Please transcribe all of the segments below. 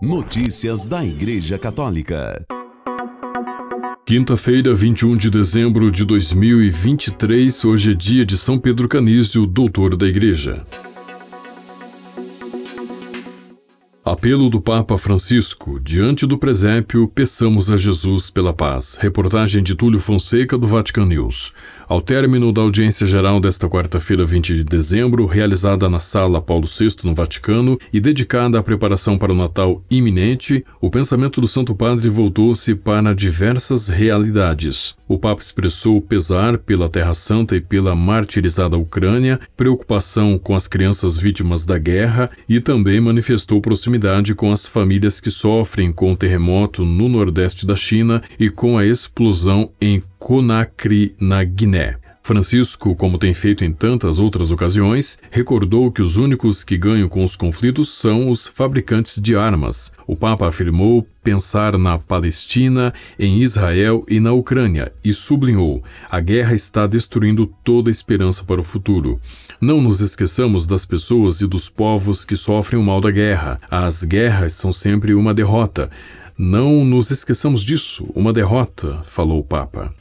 Notícias da Igreja Católica. Quinta-feira, 21 de dezembro de 2023, hoje é dia de São Pedro Canísio, doutor da Igreja. Apelo do Papa Francisco. Diante do presépio, peçamos a Jesus pela paz. Reportagem de Túlio Fonseca, do Vatican News. Ao término da audiência geral desta quarta-feira, 20 de dezembro, realizada na Sala Paulo VI, no Vaticano, e dedicada à preparação para o Natal iminente, o pensamento do Santo Padre voltou-se para diversas realidades. O Papa expressou pesar pela Terra Santa e pela martirizada Ucrânia, preocupação com as crianças vítimas da guerra e também manifestou proximidade com as famílias que sofrem com o terremoto no nordeste da China e com a explosão em Conakry, na Guiné. Francisco, como tem feito em tantas outras ocasiões, recordou que os únicos que ganham com os conflitos são os fabricantes de armas. O Papa afirmou pensar na Palestina, em Israel e na Ucrânia e sublinhou: a guerra está destruindo toda esperança para o futuro. Não nos esqueçamos das pessoas e dos povos que sofrem o mal da guerra. As guerras são sempre uma derrota. Não nos esqueçamos disso, uma derrota, falou o Papa.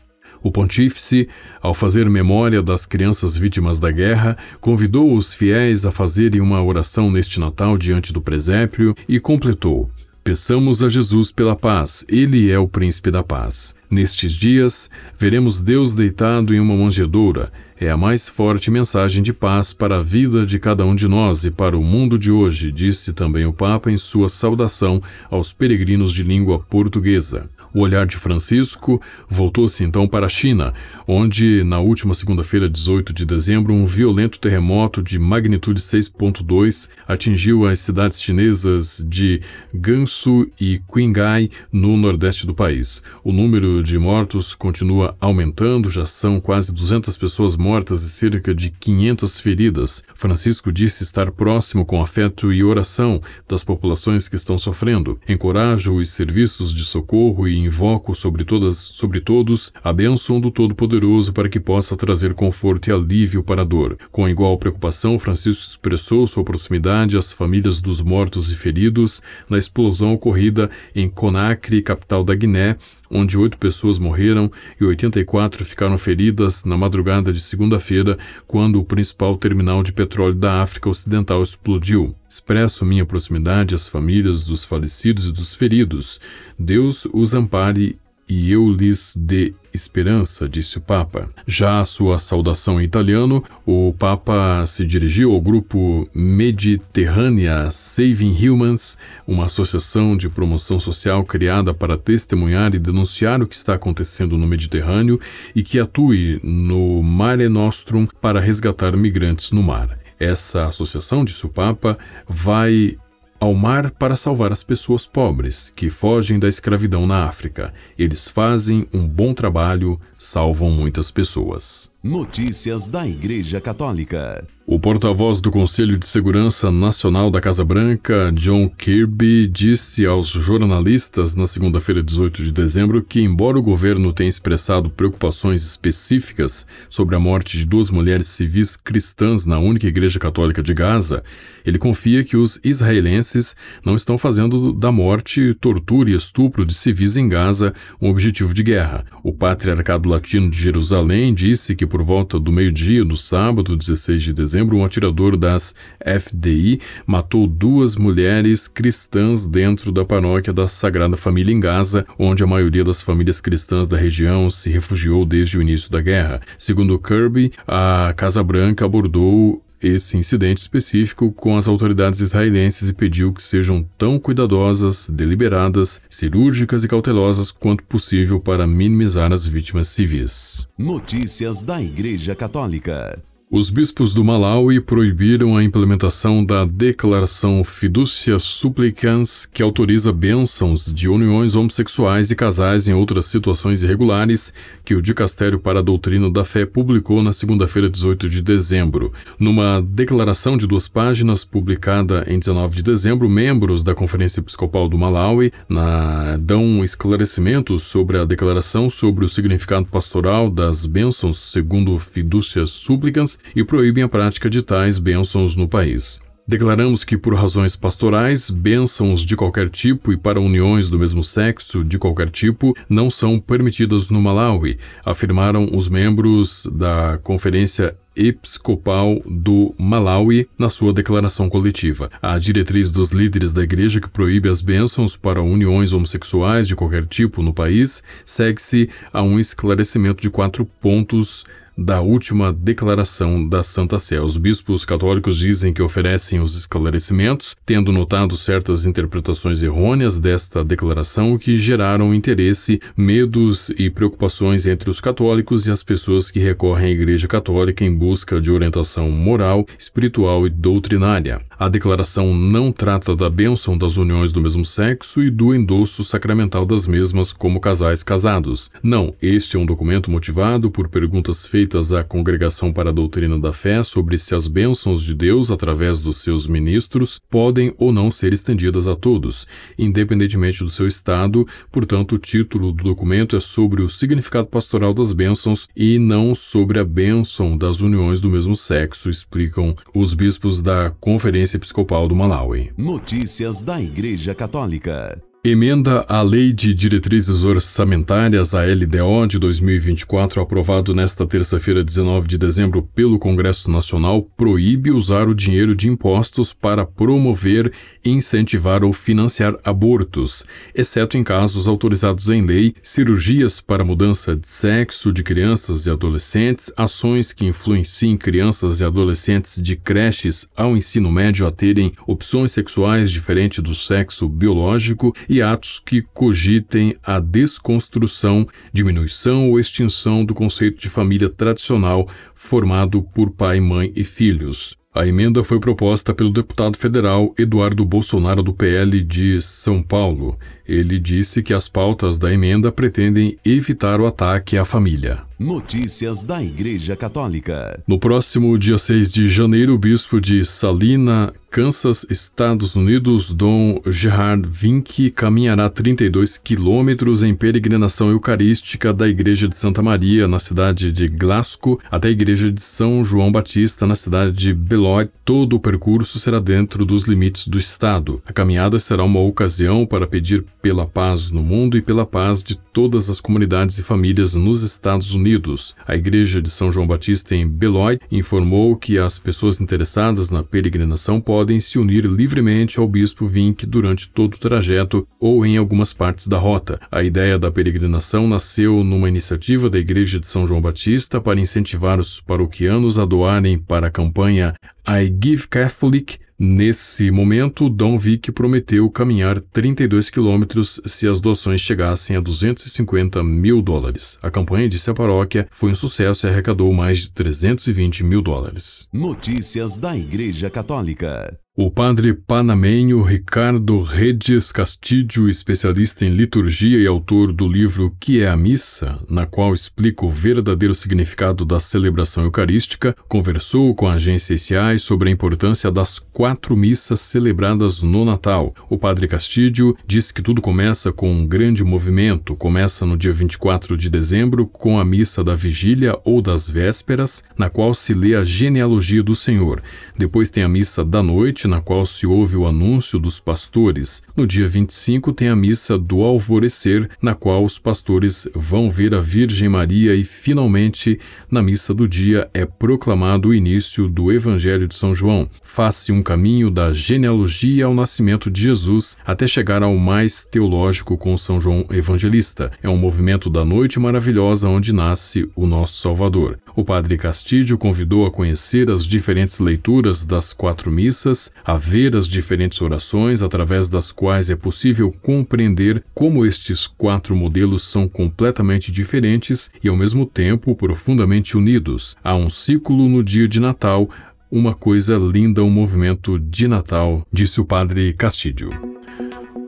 O pontífice, ao fazer memória das crianças vítimas da guerra, convidou os fiéis a fazerem uma oração neste Natal diante do presépio e completou: Peçamos a Jesus pela paz, Ele é o príncipe da paz. Nestes dias, veremos Deus deitado em uma manjedoura. É a mais forte mensagem de paz para a vida de cada um de nós e para o mundo de hoje, disse também o Papa em sua saudação aos peregrinos de língua portuguesa. O olhar de Francisco voltou-se então para a China, onde, na última segunda-feira, 18 de dezembro, um violento terremoto de magnitude 6.2 atingiu as cidades chinesas de Gansu e Qinghai, no nordeste do país. O número de mortos continua aumentando, já são quase 200 pessoas mortas e cerca de 500 feridas. Francisco disse estar próximo com afeto e oração das populações que estão sofrendo. Encoraja os serviços de socorro e invoco sobre todas, sobre todos, a bênção do Todo-Poderoso para que possa trazer conforto e alívio para a dor. Com igual preocupação, Francisco expressou sua proximidade às famílias dos mortos e feridos na explosão ocorrida em Conakry, capital da Guiné, onde oito pessoas morreram e 84 ficaram feridas na madrugada de segunda-feira, quando o principal terminal de petróleo da África Ocidental explodiu. Expresso minha proximidade às famílias dos falecidos e dos feridos. Deus os ampare e eu lhes dê esperança, disse o Papa. Já a sua saudação em italiano, o Papa se dirigiu ao grupo Mediterrânea Saving Humans, uma associação de promoção social criada para testemunhar e denunciar o que está acontecendo no Mediterrâneo e que atue no Mare Nostrum para resgatar migrantes no mar. Essa associação, disse o Papa, vai ao mar para salvar as pessoas pobres que fogem da escravidão na África. Eles fazem um bom trabalho, salvam muitas pessoas. Notícias da Igreja Católica. O porta-voz do Conselho de Segurança Nacional da Casa Branca, John Kirby, disse aos jornalistas na segunda-feira, 18 de dezembro, que, embora o governo tenha expressado preocupações específicas sobre a morte de duas mulheres civis cristãs na única igreja católica de Gaza, ele confia que os israelenses não estão fazendo da morte, tortura e estupro de civis em Gaza um objetivo de guerra. O Patriarcado Latino de Jerusalém disse que, por volta do meio-dia do sábado, 16 de dezembro, um atirador das FDI matou duas mulheres cristãs dentro da paróquia da Sagrada Família em Gaza, onde a maioria das famílias cristãs da região se refugiou desde o início da guerra. Segundo Kirby, a Casa Branca abordou esse incidente específico com as autoridades israelenses e pediu que sejam tão cuidadosas, deliberadas, cirúrgicas e cautelosas quanto possível para minimizar as vítimas civis. Notícias da Igreja Católica. Os bispos do Malawi proibiram a implementação da Declaração Fiducia Supplicans, que autoriza bênçãos de uniões homossexuais e casais em outras situações irregulares, que o Dicastério para a Doutrina da Fé publicou na segunda-feira, 18 de dezembro. Numa declaração de duas páginas publicada em 19 de dezembro, membros da Conferência Episcopal do Malawi na, dão esclarecimentos sobre a declaração sobre o significado pastoral das bênçãos segundo Fiducia Supplicans e proíbem a prática de tais bênçãos no país. Declaramos que, por razões pastorais, bênçãos de qualquer tipo e para uniões do mesmo sexo de qualquer tipo não são permitidas no Malawi, afirmaram os membros da Conferência Episcopal do Malawi na sua declaração coletiva. A diretriz dos líderes da igreja que proíbe as bênçãos para uniões homossexuais de qualquer tipo no país segue-se a um esclarecimento de quatro pontos da última declaração da Santa Sé. Os bispos católicos dizem que oferecem os esclarecimentos, tendo notado certas interpretações errôneas desta declaração que geraram interesse, medos e preocupações entre os católicos e as pessoas que recorrem à Igreja Católica em busca de orientação moral, espiritual e doutrinária. A declaração não trata da bênção das uniões do mesmo sexo e do endosso sacramental das mesmas como casais casados. Não, este é um documento motivado por perguntas feitas feitas à Congregação para a Doutrina da Fé sobre se as bênçãos de Deus, através dos seus ministros, podem ou não ser estendidas a todos, independentemente do seu estado. Portanto, o título do documento é sobre o significado pastoral das bênçãos e não sobre a bênção das uniões do mesmo sexo, explicam os bispos da Conferência Episcopal do Malawi. Notícias da Igreja Católica. Emenda à Lei de Diretrizes Orçamentárias, a LDO, de 2024, aprovado nesta terça-feira, 19 de dezembro, pelo Congresso Nacional, proíbe usar o dinheiro de impostos para promover, incentivar ou financiar abortos, exceto em casos autorizados em lei, cirurgias para mudança de sexo de crianças e adolescentes, ações que influenciem crianças e adolescentes de creches ao ensino médio a terem opções sexuais diferentes do sexo biológico e atos que cogitem a desconstrução, diminuição ou extinção do conceito de família tradicional formado por pai, mãe e filhos. A emenda foi proposta pelo deputado federal Eduardo Bolsonaro do PL de São Paulo. Ele disse que as pautas da emenda pretendem evitar o ataque à família. Notícias da Igreja Católica. No próximo dia 6 de janeiro, o bispo de Salina, Kansas, Estados Unidos, Dom Gerard Vink, caminhará 32 quilômetros em peregrinação eucarística da Igreja de Santa Maria, na cidade de Glasgow, até a Igreja de São João Batista, na cidade de Beloit. Todo o percurso será dentro dos limites do Estado. A caminhada será uma ocasião para pedir pela paz no mundo e pela paz de todas as comunidades e famílias nos Estados Unidos. A Igreja de São João Batista em Beloit informou que as pessoas interessadas na peregrinação podem se unir livremente ao Bispo Vink durante todo o trajeto ou em algumas partes da rota. A ideia da peregrinação nasceu numa iniciativa da Igreja de São João Batista para incentivar os paroquianos a doarem para a campanha I Give Catholic Nesse momento, Dom Vic prometeu caminhar 32 quilômetros se as doações chegassem a 250 mil dólares. A campanha, disse a paróquia, foi um sucesso e arrecadou mais de 320 mil dólares. Notícias da Igreja Católica. O padre panamenho Ricardo Redes Castilho, especialista em liturgia e autor do livro Que é a Missa, na qual explica o verdadeiro significado da celebração eucarística, conversou com a agência ICI sobre a importância das quatro missas celebradas no Natal. O padre Castilho disse que tudo começa com um grande movimento. Começa no dia 24 de dezembro com a missa da vigília ou das vésperas, na qual se lê a genealogia do Senhor. Depois tem a missa da noite, na qual se ouve o anúncio dos pastores. No dia 25 tem a missa do alvorecer, na qual os pastores vão ver a Virgem Maria e finalmente na missa do dia é proclamado o início do Evangelho de São João. Faz-se um caminho da genealogia ao nascimento de Jesus até chegar ao mais teológico com São João Evangelista. É um movimento da noite maravilhosa onde nasce o nosso Salvador. O padre Castilho convidou a conhecer as diferentes leituras das quatro missas, a ver as diferentes orações através das quais é possível compreender como estes quatro modelos são completamente diferentes e ao mesmo tempo profundamente unidos. Há um ciclo no dia de Natal, uma coisa linda um movimento de Natal, disse o padre Castilho.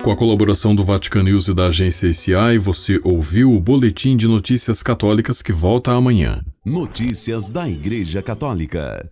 Com a colaboração do Vatican News e da agência ICI, você ouviu o Boletim de Notícias Católicas que volta amanhã. Notícias da Igreja Católica.